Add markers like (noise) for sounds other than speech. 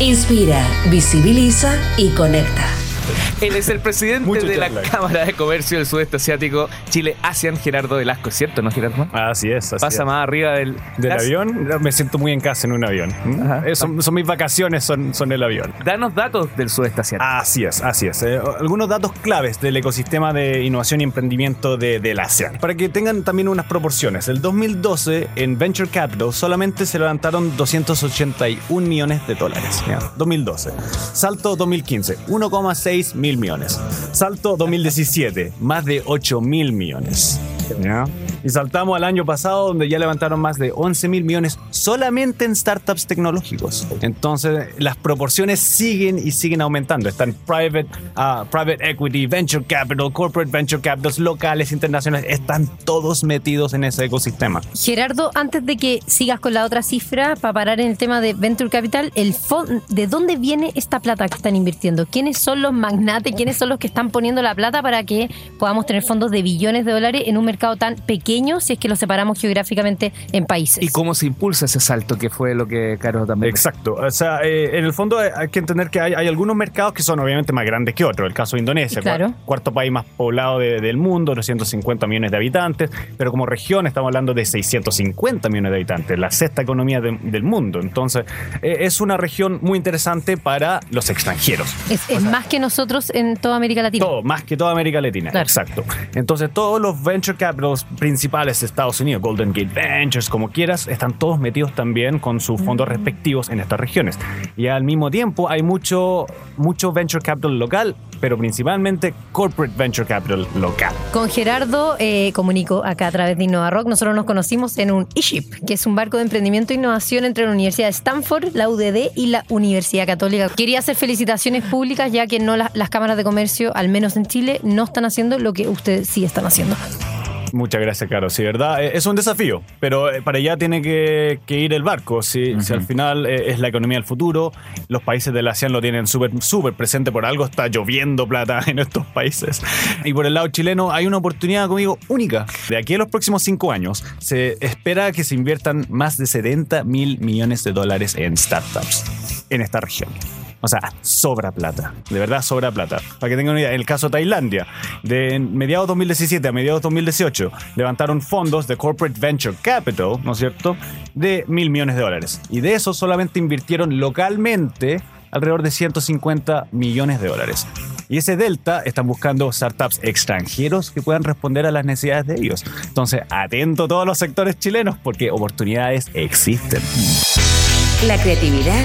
Inspira, visibiliza y conecta. (laughs) Él es el presidente Mucho de la lag. Cámara de Comercio del Sudeste Asiático Chile-ASEAN, Gerardo Velasco, ¿cierto? ¿No, Gerardo? Así es, así Pasa es. más arriba del, Del avión, me siento muy en casa en un avión. Ajá. Eh, son, son mis vacaciones, son, son el avión. Danos datos del Sudeste Asiático. Así es, así es. Eh, algunos datos claves del ecosistema de innovación y emprendimiento de, del ASEAN. Para que tengan también unas proporciones. El 2012 en Venture Capital solamente se levantaron 281 millones de dólares. ¿ya? 2012. Salto 2015, 1,6 mil millones. Salto 2017, más de 8 mil millones. ¿ya? Y saltamos al año pasado donde ya levantaron más de 11 mil millones solamente en startups tecnológicos. Entonces las proporciones siguen y siguen aumentando. Están private, ah, private equity, venture capital, corporate venture capitals, locales, internacionales, están todos metidos en ese ecosistema. Gerardo, antes de que sigas con la otra cifra, para parar en el tema de Venture Capital, el ¿de dónde viene esta plata que están invirtiendo? ¿Quiénes son los magnates? ¿Quiénes son los que están poniendo la plata para que podamos tener fondos de billones de dólares en un mercado tan pequeño si es que lo separamos geográficamente en países? ¿Y cómo se impulsa ese salto que fue lo que Caro también? Exacto. O sea, eh, en el fondo hay, hay que entender que hay, hay algunos mercados que son obviamente más grandes que otros. El caso de Indonesia, Claro. cua- cuarto país más poblado de- del mundo, 250 millones de habitantes, pero como región estamos hablando de 650 millones de habitantes, la sexta economía de- del mundo. Entonces, eh, es una región muy interesante para los extranjeros. Es, es más que nosotros en toda América Latina. Todo, más que toda América Latina. Claro. Exacto. Entonces, todos los venture capitals principales de Estados Unidos, Golden Gate Ventures, como quieras, están todos metidos también con sus fondos respectivos en estas regiones. Y al mismo tiempo, hay mucho, mucho venture capital local, pero principalmente corporate venture capital local. Con Gerardo eh, comunico acá a través de Innova Rock. Nosotros nos conocimos en un eShip, que es un barco de emprendimiento e innovación entre la Universidad de Stanford, la UDD y la Universidad Católica. Quería hacer felicitaciones públicas, ya que no las, las cámaras de comercio, al menos en Chile, no están haciendo lo que ustedes sí están haciendo. Muchas gracias, Caro. Sí, ¿verdad? Eh, Es un desafío, pero eh, para allá tiene que, que ir el barco. Si, si al final eh, es la economía del futuro, los países del ASEAN lo tienen súper súper presente por algo, está lloviendo plata (laughs) en estos países. Y por el lado chileno hay una oportunidad, como digo, única. De aquí a los próximos cinco años se espera que se inviertan más de 70 mil millones de dólares en startups en esta región. O sea, sobra plata. De verdad, sobra plata. Para que tengan una idea, en el caso de Tailandia, de mediados 2017 a mediados 2018, levantaron fondos de Corporate Venture Capital, ¿no es cierto?, de mil millones de dólares. Y de eso solamente invirtieron localmente alrededor de 150 millones de dólares. Y ese delta están buscando startups extranjeros que puedan responder a las necesidades de ellos. Entonces, atento a todos los sectores chilenos porque oportunidades existen. La creatividad